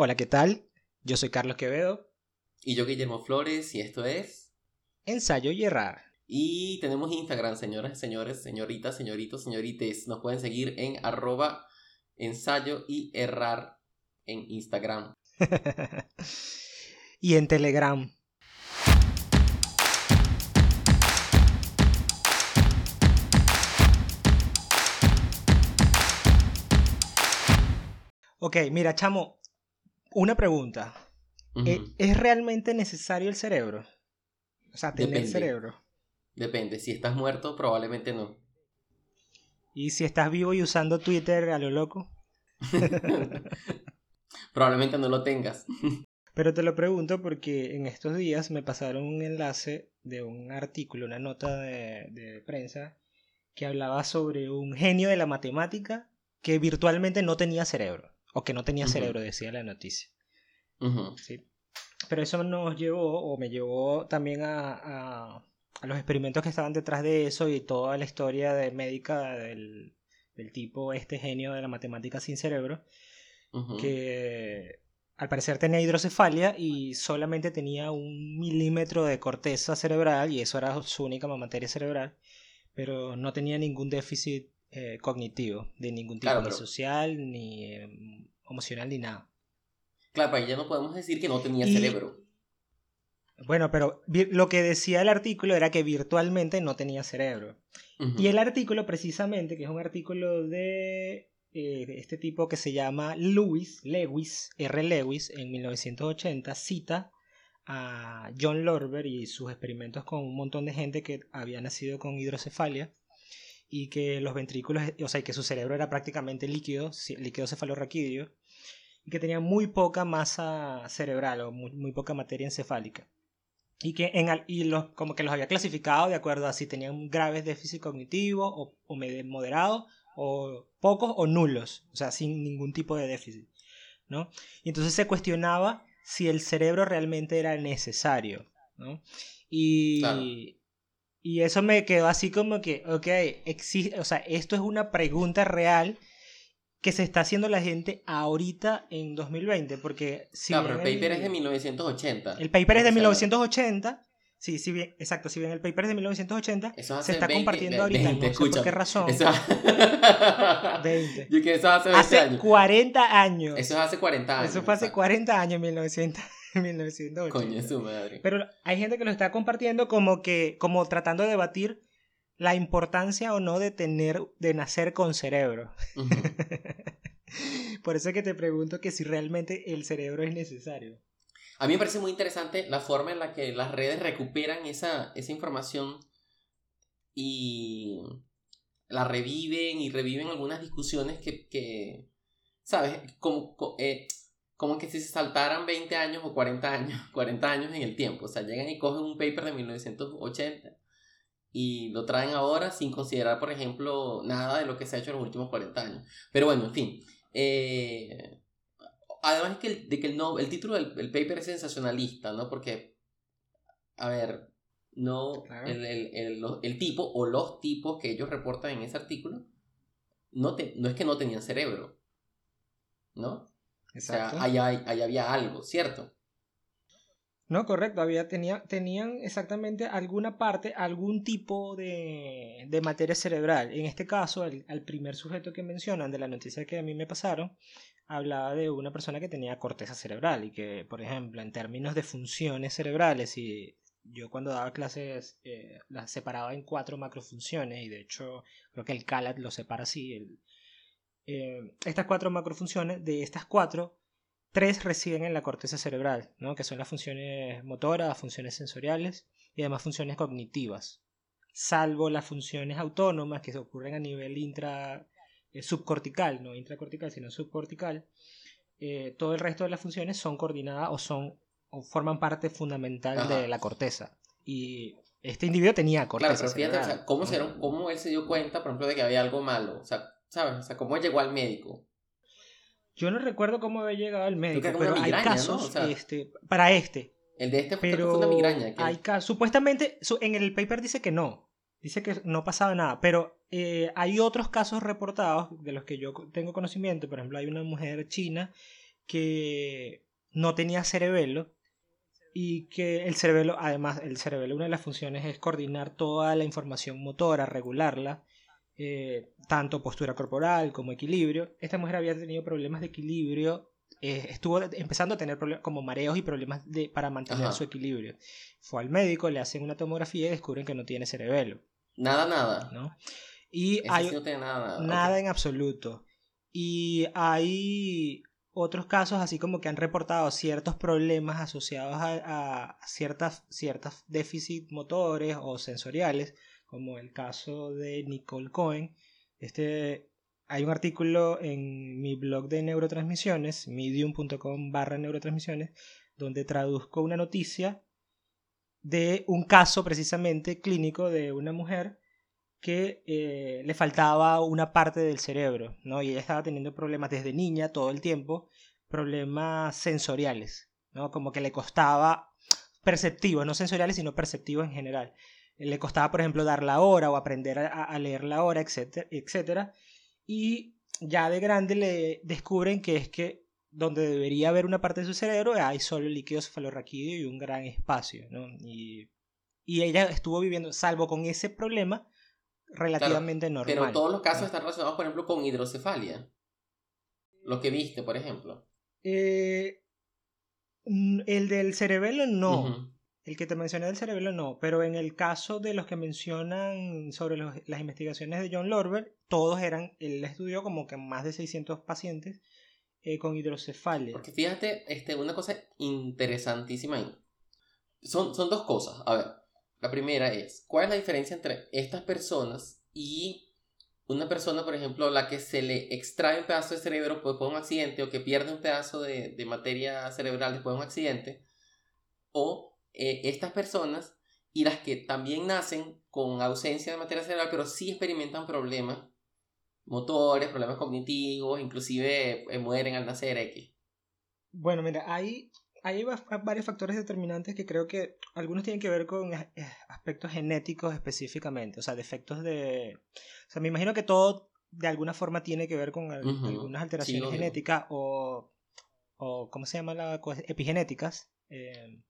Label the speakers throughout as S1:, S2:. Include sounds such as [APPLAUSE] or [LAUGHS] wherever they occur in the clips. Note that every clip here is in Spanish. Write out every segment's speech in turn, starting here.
S1: Hola, ¿qué tal? Yo soy Carlos Quevedo.
S2: Y yo Guillermo Flores, y esto es...
S1: Ensayo y errar.
S2: Y tenemos Instagram, señoras, señores, señoritas, señoritos, señorites. Nos pueden seguir en arroba ensayo y errar en Instagram. [LAUGHS]
S1: y en Telegram. Ok, mira, chamo, una pregunta. ¿E-, ¿Es realmente necesario el cerebro? O sea, tener cerebro.
S2: Depende. Si estás muerto, probablemente no.
S1: ¿Y si estás vivo y usando Twitter a lo loco? [LAUGHS]
S2: probablemente no lo tengas. [LAUGHS]
S1: Pero te lo pregunto porque en estos días me pasaron un enlace de un artículo, una nota de prensa que hablaba sobre un genio de la matemática que virtualmente no tenía cerebro. O que no tenía cerebro, decía la noticia. ¿Sí? Pero eso nos llevó, o me llevó también a, a, los experimentos que estaban detrás de eso y toda la historia de médica del, del tipo, este genio de la matemática sin cerebro, que al parecer tenía hidrocefalia y solamente tenía un milímetro de corteza cerebral y eso era su única materia cerebral, pero no tenía ningún déficit eh, cognitivo, de ningún tipo, ni social, ni em, emocional, ni nada.
S2: Claro, para ya no podemos decir que no tenía cerebro.
S1: Bueno, pero lo que decía el artículo era que virtualmente no tenía cerebro. Y el artículo precisamente, que es un artículo de eh, este tipo que se llama Lewis, Lewis, R. Lewis, en 1980, cita a John Lorber y sus experimentos con un montón de gente que había nacido con hidrocefalia y que los ventrículos, o sea, que su cerebro era prácticamente líquido, líquido cefalorraquídeo, y que tenía muy poca masa cerebral o muy, poca materia encefálica. Y que en, y los, como que los había clasificado de acuerdo a si tenían graves déficit cognitivo o, o moderado o pocos o nulos, o sea, sin ningún tipo de déficit, ¿no? Y entonces se cuestionaba si el cerebro realmente era necesario, ¿no? Y, y eso me quedó así como que, ok, existe, o sea, esto es una pregunta real que se está haciendo la gente ahorita en 2020, porque
S2: si claro, pero el paper es de 1980.
S1: El paper es de 1980. Sí, sí bien, exacto, si bien el paper es de 1980, se está compartiendo ahorita, no sé por qué razón. Eso... 20. [LAUGHS]
S2: Yo que eso hace 20
S1: hace
S2: años.
S1: 40 años.
S2: Eso es hace 40 años.
S1: Eso fue hace 40 años, 1900. [LAUGHS] 1980.
S2: Coño, su madre.
S1: Pero hay gente que lo está compartiendo como que, como tratando de debatir la importancia o no de tener, de nacer con cerebro. [LAUGHS] Por eso es que te pregunto que si realmente el cerebro es necesario.
S2: A mí me parece muy interesante la forma en la que las redes recuperan esa, esa información y la reviven y reviven algunas discusiones que, que ¿sabes? Como, eh, como que si se saltaran 20 años o 40 años, [LAUGHS] 40 años en el tiempo. O sea, llegan y cogen un paper de 1980 y lo traen ahora sin considerar, por ejemplo, nada de lo que se ha hecho en los últimos 40 años. Pero bueno, en fin. Eh, además que el, de que el, no, el título del el paper es sensacionalista, ¿no? Porque, a ver, no, el, el, el, tipo o los tipos que ellos reportan en ese artículo no, te, no es que no tenían cerebro, ¿no? O sea, ahí, había algo, ¿cierto?
S1: No, correcto, había, tenía, tenían exactamente alguna parte, algún tipo de, de materia cerebral. En este caso, el, primer sujeto que mencionan de la noticia que a mí me pasaron, hablaba de una persona que tenía corteza cerebral y que, por ejemplo, en términos de funciones cerebrales, y yo cuando daba clases eh, las separaba en cuatro macrofunciones, y de hecho creo que el CALAT lo separa así, el, eh, estas cuatro macrofunciones, de estas cuatro, tres residen en la corteza cerebral, ¿no? que son las funciones motoras, funciones sensoriales y además funciones cognitivas, salvo las funciones autónomas que ocurren a nivel intra eh, subcortical, no intracortical, sino subcortical. Eh, todo el resto de las funciones son coordinadas o son o forman parte fundamental de la corteza. Y este individuo tenía corteza.
S2: Claro, pero fíjate, ¿cómo, ¿cómo él se dio cuenta, por ejemplo, de que había algo malo? O sea, ¿sabes? O sea, ¿cómo llegó al médico?
S1: Yo no recuerdo cómo había llegado al médico, pero hay casos este, para este.
S2: El de este fue, pero una migraña.
S1: Hay casos, supuestamente, en el paper dice que no, dice que no pasaba nada, pero eh, hay otros casos reportados de los que yo tengo conocimiento. Por ejemplo, hay una mujer china que no tenía cerebelo y que el cerebelo, además, el cerebelo, una de las funciones es coordinar toda la información motora, regularla, eh, tanto postura corporal como equilibrio. Esta mujer había tenido problemas de equilibrio, eh, estuvo empezando a tener problemas como mareos y problemas de, para mantener su equilibrio. Fue al médico, le hacen una tomografía y descubren que no tiene cerebelo.
S2: Nada, nada.
S1: ¿no? Y hay,
S2: no tiene nada.
S1: Nada en absoluto. Y hay otros casos así como que han reportado ciertos problemas asociados a, ciertas, ciertas déficits motores o sensoriales, como el caso de Nicole Cohen. Este, hay un artículo en mi blog de neurotransmisiones, medium.com barra neurotransmisiones, donde traduzco una noticia de un caso precisamente clínico de una mujer que eh, le faltaba una parte del cerebro, ¿no? Y ella estaba teniendo problemas desde niña todo el tiempo, problemas sensoriales, ¿no? Como que le costaba perceptivos, no sensoriales, sino perceptivos en general. Le costaba, por ejemplo, dar la hora o aprender a, leer la hora, etcétera, etcétera. Y ya de grande le descubren que es que donde debería haber una parte de su cerebro hay solo líquido cefalorraquídeo y un gran espacio, ¿no? Y, y ella estuvo viviendo, salvo con ese problema, relativamente normal.
S2: Pero todos los casos están relacionados, por ejemplo, con hidrocefalia. Lo que viste, por ejemplo.
S1: Eh, el del cerebelo no. El que te mencioné del cerebelo no. Pero en el caso de los que mencionan sobre las investigaciones de John Lorber, todos eran, él estudió como que más de 600 pacientes eh, con hidrocefalia.
S2: Porque fíjate, este, una cosa interesantísima ahí. Son, son dos cosas. A ver, la primera es, ¿cuál es la diferencia entre estas personas y una persona, por ejemplo, la que se le extrae un pedazo de cerebro después de un accidente o que pierde un pedazo de, materia cerebral después de un accidente? O eh, estas personas y las que también nacen con ausencia de materia cerebral, pero sí experimentan problemas motores, problemas cognitivos, inclusive eh, mueren al nacer X.
S1: Bueno, mira, hay hay varios factores determinantes que creo que algunos tienen que ver con eh, aspectos genéticos específicamente, o sea, defectos de... O sea, me imagino que todo de alguna forma tiene que ver con algunas alteraciones genéticas o, o, ¿cómo se llama la? Epigenéticas, eh,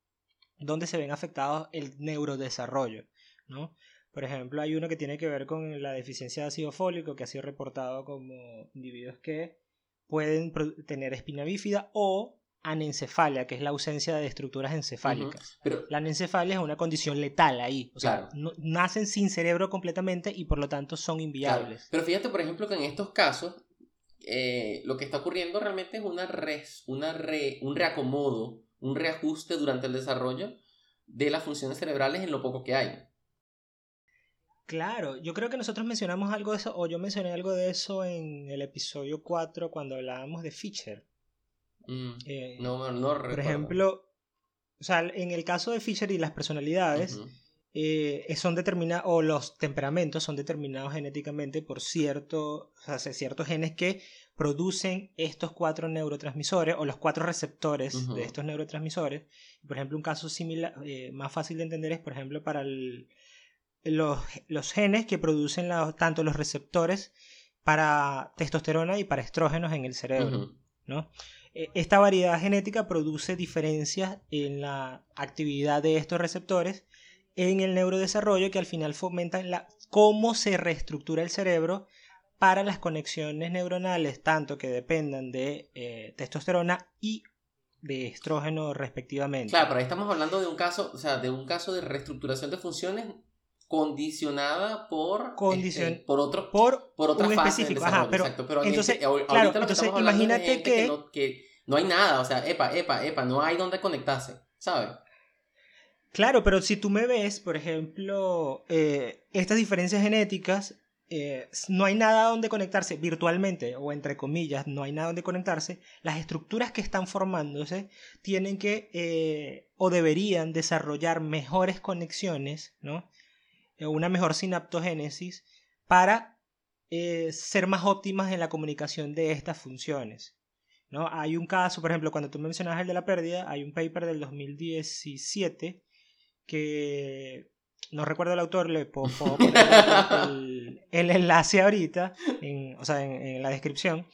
S1: donde se ven afectados el neurodesarrollo, ¿no? Por ejemplo, hay uno que tiene que ver con la deficiencia de ácido fólico, que ha sido reportado como individuos que pueden tener espina bífida o anencefalia, que es la ausencia de estructuras encefálicas. Pero, la anencefalia es una condición letal ahí. O sea, nacen sin cerebro completamente y por lo tanto son inviables.
S2: Pero fíjate, por ejemplo, que en estos casos eh, lo que está ocurriendo realmente es una res, una un reacomodo, un reajuste durante el desarrollo de las funciones cerebrales en lo poco que hay.
S1: Claro, yo creo que nosotros mencionamos algo de eso, o yo mencioné algo de eso en el episodio 4 cuando hablábamos de Fischer.
S2: Mm, eh, no, no recuerdo.
S1: Por ejemplo, o sea, en el caso de Fisher y las personalidades, eh, son determinados, o los temperamentos son determinados genéticamente por cierto, o sea, ciertos genes que producen estos cuatro neurotransmisores o los cuatro receptores de estos neurotransmisores. Por ejemplo, un caso similar, eh, más fácil de entender es, por ejemplo, para los, los, genes que producen tanto los receptores para testosterona y para estrógenos en el cerebro. ¿no? E, esta variedad genética produce diferencias en la actividad de estos receptores en el neurodesarrollo que al final fomentan la, cómo se reestructura el cerebro para las conexiones neuronales, tanto que dependan de eh, testosterona y de estrógeno respectivamente.
S2: Claro, pero ahí estamos hablando de un caso, o sea, de un caso de reestructuración de funciones condicionada por este, por otro
S1: por, por otra fase específico. Ajá, pero,
S2: exacto, pero
S1: entonces, claro, entonces imagínate
S2: que, que, no, hay nada, o sea, epa, epa, epa, no hay donde conectarse, ¿sabes?
S1: Claro, pero si tú me ves, por ejemplo, eh, estas diferencias genéticas, eh, no hay nada donde conectarse virtualmente, o entre comillas, no hay nada donde conectarse, las estructuras que están formándose tienen que eh, o deberían desarrollar mejores conexiones, ¿no? Eh, una mejor sinaptogénesis para ser más óptimas en la comunicación de estas funciones. ¿no? Hay un caso, por ejemplo, cuando tú mencionas el de la pérdida, hay un paper del 2017 que no recuerdo el autor, le puedo, [LAUGHS] poner el, enlace ahorita, en, o sea, en, la descripción,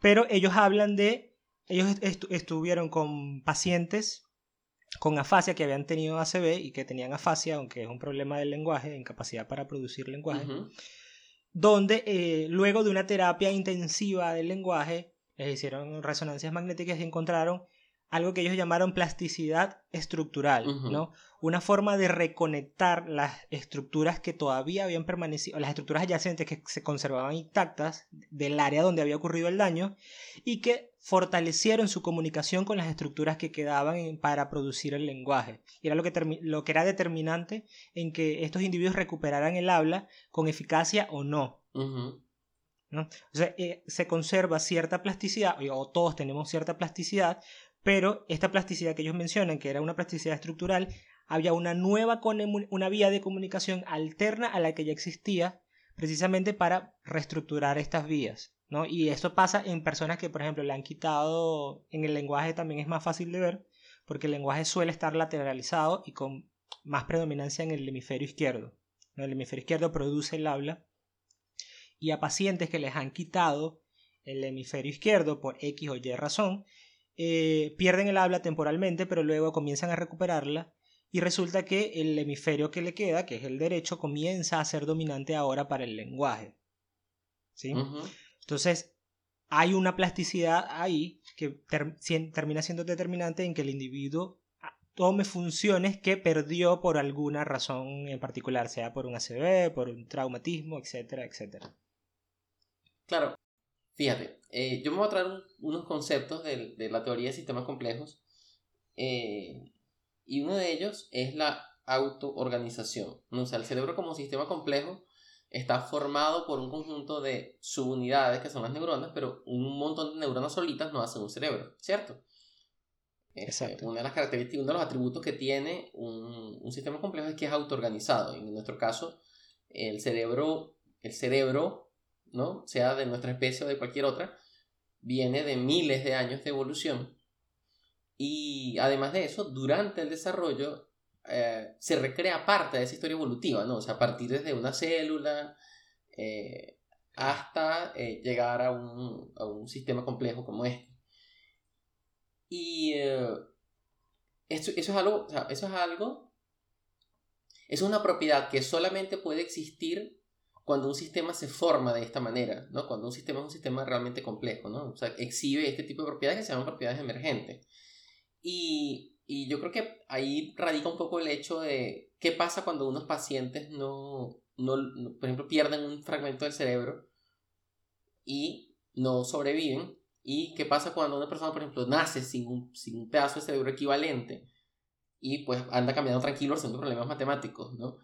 S1: pero ellos hablan de ellos estuvieron con pacientes con afasia que habían tenido ACV y que tenían afasia, aunque es un problema del lenguaje, incapacidad para producir lenguaje, donde eh, luego de una terapia intensiva del lenguaje, les hicieron resonancias magnéticas y encontraron algo que ellos llamaron plasticidad estructural, ¿no? Una forma de reconectar las estructuras que todavía habían permanecido, las estructuras adyacentes que se conservaban intactas del área donde había ocurrido el daño y que fortalecieron su comunicación con las estructuras que quedaban para producir el lenguaje. Y era lo que, lo que era determinante en que estos individuos recuperaran el habla con eficacia o no. ¿no? O sea, eh, se conserva cierta plasticidad, o todos tenemos cierta plasticidad, pero esta plasticidad que ellos mencionan, que era una plasticidad estructural, había una nueva una vía de comunicación alterna a la que ya existía, precisamente para reestructurar estas vías. ¿no? Y esto pasa en personas que, por ejemplo, le han quitado, en el lenguaje también es más fácil de ver, porque el lenguaje suele estar lateralizado y con más predominancia en el hemisferio izquierdo. El hemisferio izquierdo produce el habla. Y a pacientes que les han quitado el hemisferio izquierdo por X o Y razón, eh, pierden el habla temporalmente, pero luego comienzan a recuperarla y resulta que el hemisferio que le queda, que es el derecho, comienza a ser dominante ahora para el lenguaje. ¿Sí? Entonces, hay una plasticidad ahí que termina siendo determinante en que el individuo tome funciones que perdió por alguna razón en particular, sea por un ACV, por un traumatismo, etcétera, etcétera.
S2: Claro, Fíjate, eh, yo me voy a traer unos conceptos de, la teoría de sistemas complejos eh, y uno de ellos es la autoorganización. O sea, el cerebro como sistema complejo está formado por un conjunto de subunidades que son las neuronas, pero un montón de neuronas solitas no hacen un cerebro, ¿cierto? Este, Exacto. Una de las características, uno de los atributos que tiene un, un sistema complejo es que es autoorganizado. En nuestro caso, el cerebro, el cerebro ¿no? sea de nuestra especie o de cualquier otra, viene de miles de años de evolución. Y además de eso, durante el desarrollo eh, se recrea parte de esa historia evolutiva, ¿no? O sea, a partir desde una célula eh, hasta eh, llegar a un, a un, sistema complejo como este. Y esto, eso es algo, eso es algo, es una propiedad que solamente puede existir cuando un sistema se forma de esta manera, ¿no? Cuando un sistema es un sistema realmente complejo, ¿no? O sea, exhibe este tipo de propiedades que se llaman propiedades emergentes. Y, y yo creo que ahí radica un poco el hecho de qué pasa cuando unos pacientes no, no, por ejemplo, pierden un fragmento del cerebro y no sobreviven. Y qué pasa cuando una persona, por ejemplo, nace sin un, sin un pedazo de cerebro equivalente y pues anda caminando tranquilo haciendo problemas matemáticos, ¿no?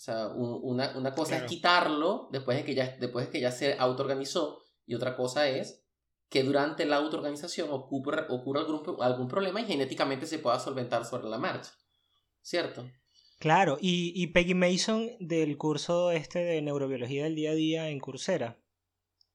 S2: O sea, una, una, cosa es quitarlo después de, que ya, después de que ya se autoorganizó y otra cosa es que durante la autoorganización ocurra, ocurra algún, algún problema y genéticamente se pueda solventar sobre la marcha. ¿Cierto?
S1: Claro, y, y Peggy Mason del curso este de neurobiología del día a día en Coursera,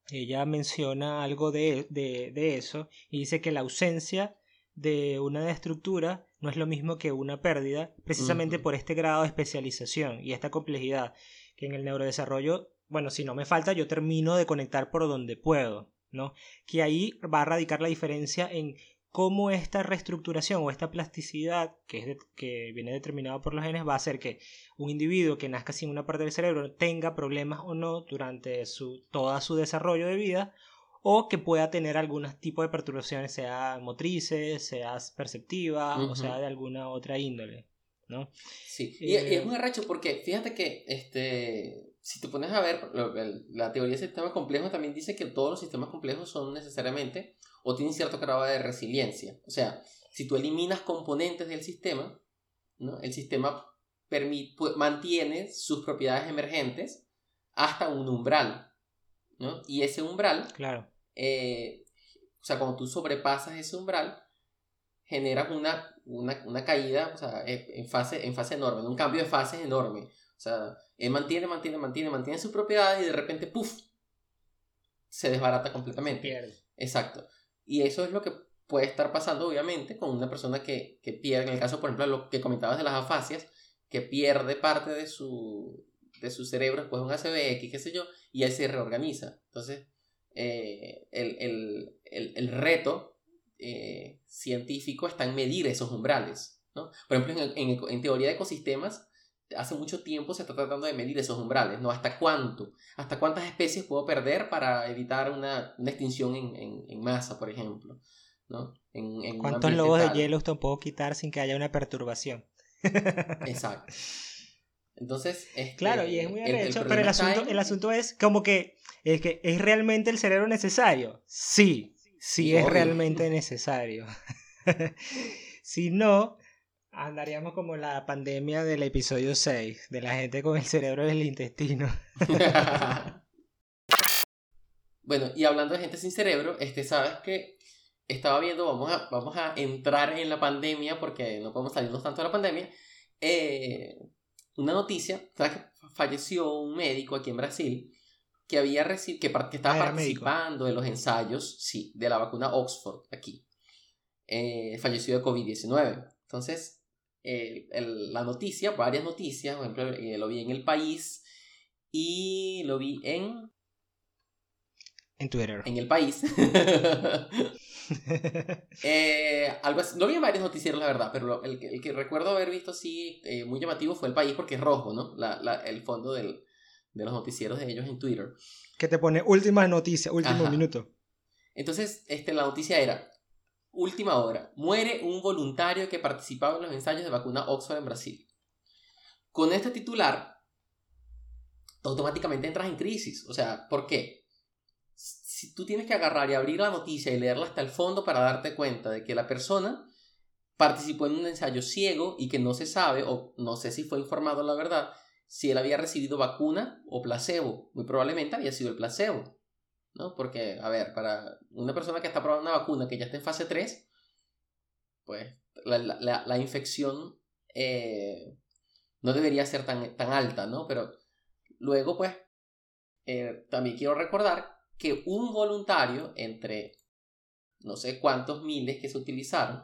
S1: ella menciona algo de, de, de eso y dice que la ausencia de una estructura no es lo mismo que una pérdida, precisamente por este grado de especialización y esta complejidad que en el neurodesarrollo, bueno, si no me falta, yo termino de conectar por donde puedo, ¿no? Que ahí va a radicar la diferencia en cómo esta reestructuración o esta plasticidad que, es que viene determinada por los genes va a hacer que un individuo que nazca sin una parte del cerebro tenga problemas o no durante su, toda su desarrollo de vida o que pueda tener algún tipo de perturbaciones, sea motrices, sea perceptiva o sea de alguna otra índole, ¿no?
S2: Sí, y, es eh, muy arrecho porque fíjate que este, si te pones a ver, la teoría de sistemas complejos también dice que todos los sistemas complejos son necesariamente o tienen cierto grado de resiliencia. O sea, si tú eliminas componentes del sistema, ¿no? el sistema mantiene sus propiedades emergentes hasta un umbral. ¿no? Y ese umbral
S1: claro.
S2: Eh, o sea, cuando tú sobrepasas ese umbral, generas una, una, caída, o sea, en fase, en fase enorme, un cambio de fase enorme. O sea, él mantiene, mantiene, mantiene, mantiene sus propiedades y de repente, ¡puf! Se desbarata completamente.
S1: Pierde.
S2: Exacto. Y eso es lo que puede estar pasando, obviamente, con una persona que, que pierde, en el caso, por ejemplo, lo que comentabas de las afasias, que pierde parte de su, de su cerebro después de un ACVX, qué sé yo, y él se reorganiza. Entonces, eh, el, reto eh, científico está en medir esos umbrales. ¿no? Por ejemplo, en, teoría de ecosistemas, hace mucho tiempo se está tratando de medir esos umbrales, ¿no? ¿Hasta cuánto? ¿Hasta cuántas especies puedo perder para evitar una, extinción en, masa, por ejemplo? ¿no?
S1: ¿Cuántos lobos de hielo usted puedo quitar sin que haya una perturbación? [LAUGHS]
S2: Exacto. Entonces,
S1: claro, y es muy arrecho, pero el asunto, el asunto es como que es que es realmente el cerebro necesario. Sí, sí, es realmente necesario. [LAUGHS] si no, andaríamos como la pandemia del episodio 6, de la gente con el cerebro del intestino. [LAUGHS]
S2: bueno, y hablando de gente sin cerebro, este, sabes que estaba viendo, vamos a, vamos a entrar en la pandemia porque no podemos salirnos tanto de la pandemia. Eh, una noticia, ¿sabes que falleció un médico aquí en Brasil que había recibido, que, que, estaba ah, participando en los ensayos, sí, de la vacuna Oxford aquí. Eh, falleció de COVID-19. Entonces, la noticia, varias noticias, por ejemplo, eh, lo vi en El País y lo vi en...
S1: En Twitter.
S2: En El País. [LAUGHS] [LAUGHS] eh, algo no vi varios noticieros, la verdad, pero el, que recuerdo haber visto así eh, muy llamativo fue el país porque es rojo, ¿no? el fondo del, de los noticieros de ellos en Twitter.
S1: Que te pone última noticia, último minuto.
S2: Entonces, este, la noticia era, última hora, muere un voluntario que participaba en los ensayos de vacuna Oxford en Brasil. Con este titular, automáticamente entras en crisis. O sea, ¿por qué? Tú tienes que agarrar y abrir la noticia y leerla hasta el fondo para darte cuenta de que la persona participó en un ensayo ciego y que no se sabe, o no sé si fue informado la verdad, si él había recibido vacuna o placebo. Muy probablemente había sido el placebo. ¿no? Porque, a ver, para una persona que está probando una vacuna que ya está en fase 3, pues la, infección eh, no debería ser tan, tan alta, ¿no? Pero luego, pues, eh, también quiero recordar que un voluntario entre no sé cuántos miles que se utilizaron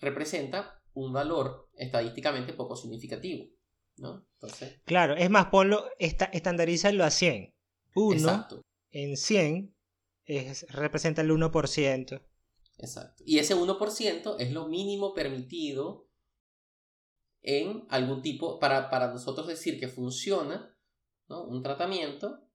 S2: representa un valor estadísticamente poco significativo. ¿no? Entonces,
S1: claro, es más, ponlo, esta, estandarízalo a 100. Uno en 100 es, representa el 1%.
S2: Exacto. Y ese 1% es lo mínimo permitido en algún tipo, para, para nosotros decir que funciona ¿no? un tratamiento,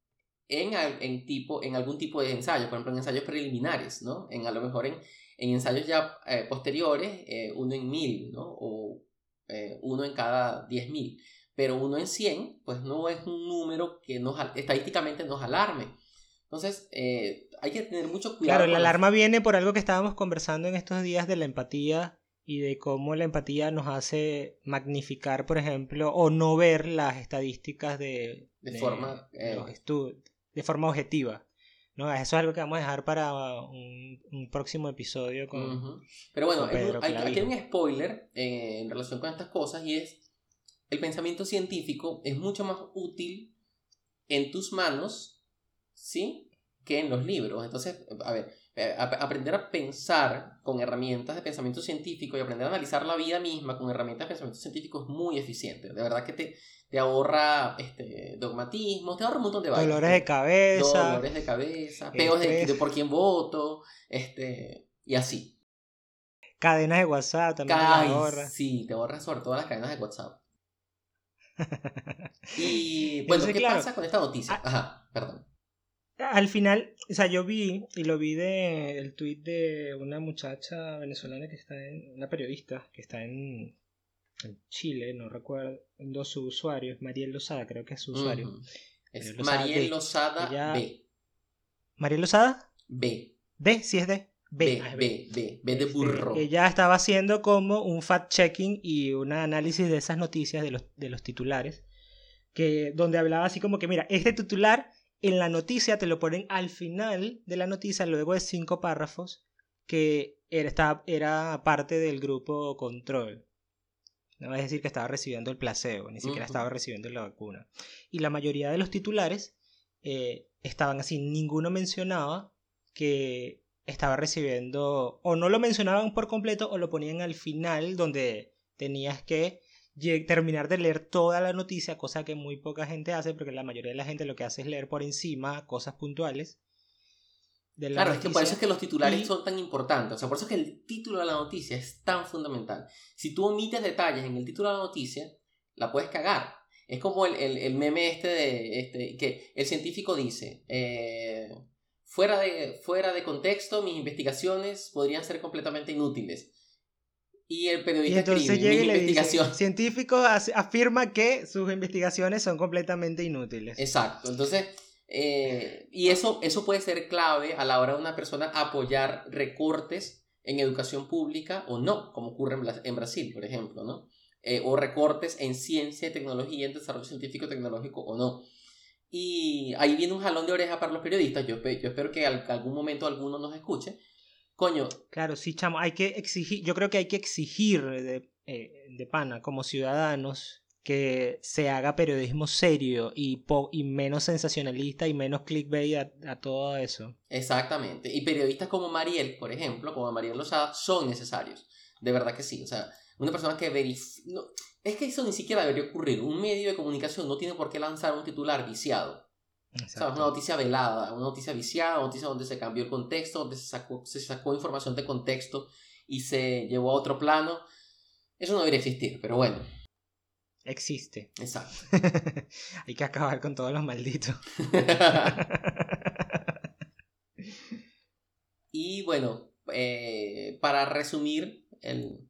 S2: en, en, tipo, en algún tipo de ensayo, por ejemplo en ensayos preliminares, ¿no? En a lo mejor en, en ensayos ya eh, posteriores, eh, uno en mil, ¿no? O eh, uno en cada diez mil. Pero uno en cien, pues no es un número que nos, estadísticamente nos alarme. Entonces, hay que tener mucho cuidado.
S1: Claro, la alarma viene por algo que estábamos conversando en estos días de la empatía y de cómo la empatía nos hace magnificar, por ejemplo, o no ver las estadísticas de,
S2: de, forma,
S1: los estudios de forma objetiva. ¿no? Eso es algo que vamos a dejar para un, próximo episodio con.
S2: Pero bueno, hay, aquí hay un spoiler eh, en relación con estas cosas y es: el pensamiento científico es mucho más útil en tus manos, ¿sí? Que en los libros. Entonces, a ver, aprender a pensar con herramientas de pensamiento científico y aprender a analizar la vida misma con herramientas de pensamiento científico es muy eficiente. De verdad que te, te ahorra este, dogmatismos, te ahorra un montón de
S1: vainas. Dolores de cabeza.
S2: Dolores de cabeza, peos de, por quién voto, este, y así.
S1: Cadenas de WhatsApp también te ahorra.
S2: Sí, te ahorra sobre todo las cadenas de WhatsApp. [LAUGHS] y bueno, ¿qué pasa con esta noticia? Ah, Ajá, perdón
S1: al final, o sea, yo vi, y lo vi de el tweet de una muchacha venezolana que está en, una periodista que está en, Chile, no recuerdo su usuarios, Mariel Lozada, creo que es su usuario.
S2: Es Mariel Lozada, B.
S1: ¿Mariel Lozada?
S2: B.
S1: B, sí es de.
S2: B, B, B, B, B de burro.
S1: ella estaba haciendo como un fact-checking y un análisis de esas noticias de los, de los titulares, que, donde hablaba así como que, mira, este titular en la noticia te lo ponen al final de la noticia, luego de cinco párrafos, que era, era parte del grupo control. No es decir que estaba recibiendo el placebo, ni siquiera estaba recibiendo la vacuna. Y la mayoría de los titulares eh, estaban así, ninguno mencionaba que estaba recibiendo, o no lo mencionaban por completo, o lo ponían al final donde tenías que terminar de leer toda la noticia, cosa que muy poca gente hace, porque la mayoría de la gente lo que hace es leer por encima cosas puntuales. de la
S2: Claro, es que por eso es que los titulares
S1: y-
S2: son tan importantes. O sea, por eso es que el título de la noticia es tan fundamental. Si tú omites detalles en el título de la noticia, la puedes cagar. Es como el, el- el meme este de este, que el científico dice, eh, fuera, de, fuera de contexto, mis investigaciones podrían ser completamente inútiles. Y el
S1: Y
S2: periodista
S1: entonces
S2: escribe,
S1: llega y le dice, científico as- afirma que sus investigaciones son completamente inútiles.
S2: Exacto, entonces, eh, y eso, eso puede ser clave a la hora de una persona apoyar recortes en educación pública o no, como ocurre en, en Brasil, por ejemplo, ¿no? Eh, o recortes en ciencia y tecnología, en desarrollo científico y tecnológico o no. Y ahí viene un jalón de oreja para los periodistas, yo, yo espero que al- que algún momento alguno nos escuche. Coño,
S1: Claro, sí, chamo, hay que exigir, yo creo que hay que exigir de, eh, de pana como ciudadanos que se haga periodismo serio y, po- y menos sensacionalista y menos clickbait a, a todo eso.
S2: Exactamente. Y periodistas como Mariel, por ejemplo, como Mariel Lozada, son necesarios. De verdad que sí. O sea, una persona que verifica... es que eso ni siquiera debería ocurrir. Un medio de comunicación no tiene por qué lanzar un titular viciado. O sea,
S1: Exacto.
S2: una noticia velada, una noticia viciada, una noticia donde se cambió el contexto, donde se sacó, se sacó información de contexto y se llevó a otro plano. Eso no debería existir, pero bueno,
S1: Existe.
S2: exacto. [LAUGHS]
S1: hay que acabar con todos los malditos. [LAUGHS]
S2: Y bueno, eh, para resumir el,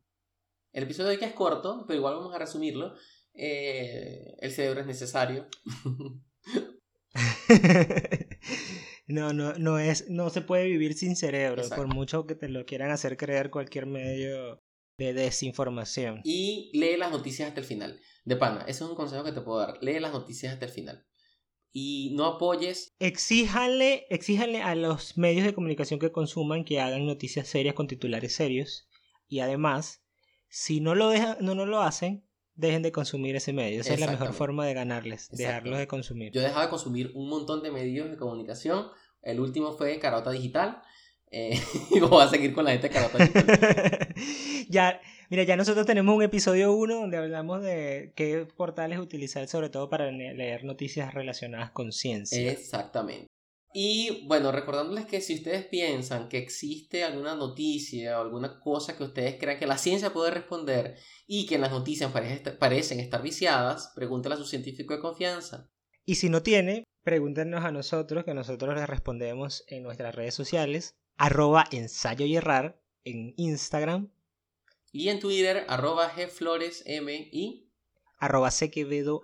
S2: el episodio de hoy que es corto, pero igual vamos a resumirlo. eh, el cerebro es necesario. [LAUGHS] [LAUGHS]
S1: no, no, no es, no se puede vivir sin cerebro,
S2: Exacto.
S1: por mucho que te lo quieran hacer creer cualquier medio de desinformación.
S2: Y lee las noticias hasta el final. De pana, ese es un consejo que te puedo dar. Lee las noticias hasta el final. Y no apoyes.
S1: Exíjanle, exíjanle a los medios de comunicación que consuman que hagan noticias serias con titulares serios. Y además, si no lo, dejan, no, no lo hacen, dejen de consumir ese medio. Esa es la mejor forma de ganarles, dejarlos de consumir.
S2: Yo he dejado de consumir un montón de medios de comunicación. El último fue Carota Digital. Eh, [LAUGHS] y voy a seguir con la gente de Carota Digital. [LAUGHS]
S1: ya, mira, ya nosotros tenemos un episodio 1 donde hablamos de qué portales utilizar, sobre todo para leer noticias relacionadas con ciencia.
S2: Exactamente. Y bueno, recordándoles que si ustedes piensan que existe alguna noticia o alguna cosa que ustedes crean que la ciencia puede responder y que en las noticias parece- parecen estar viciadas, pregúntale a su científico de confianza.
S1: Y si no tiene, pregúntenos a nosotros, que nosotros les respondemos en nuestras redes sociales, arroba ensayo y errar en Instagram,
S2: Y en Twitter, arroba gfloresm y...
S1: arroba sequevedo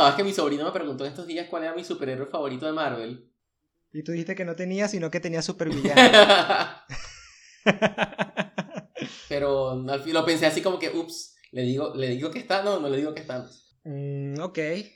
S2: ¿Sabes que mi sobrino me preguntó en estos días cuál era mi superhéroe favorito de Marvel?
S1: Y tú dijiste que no tenía, sino que tenía supervillano. [LAUGHS]
S2: Pero al fin lo pensé así como que, ups, le digo, le digo que está, no, no le digo que está.
S1: Mm, ok.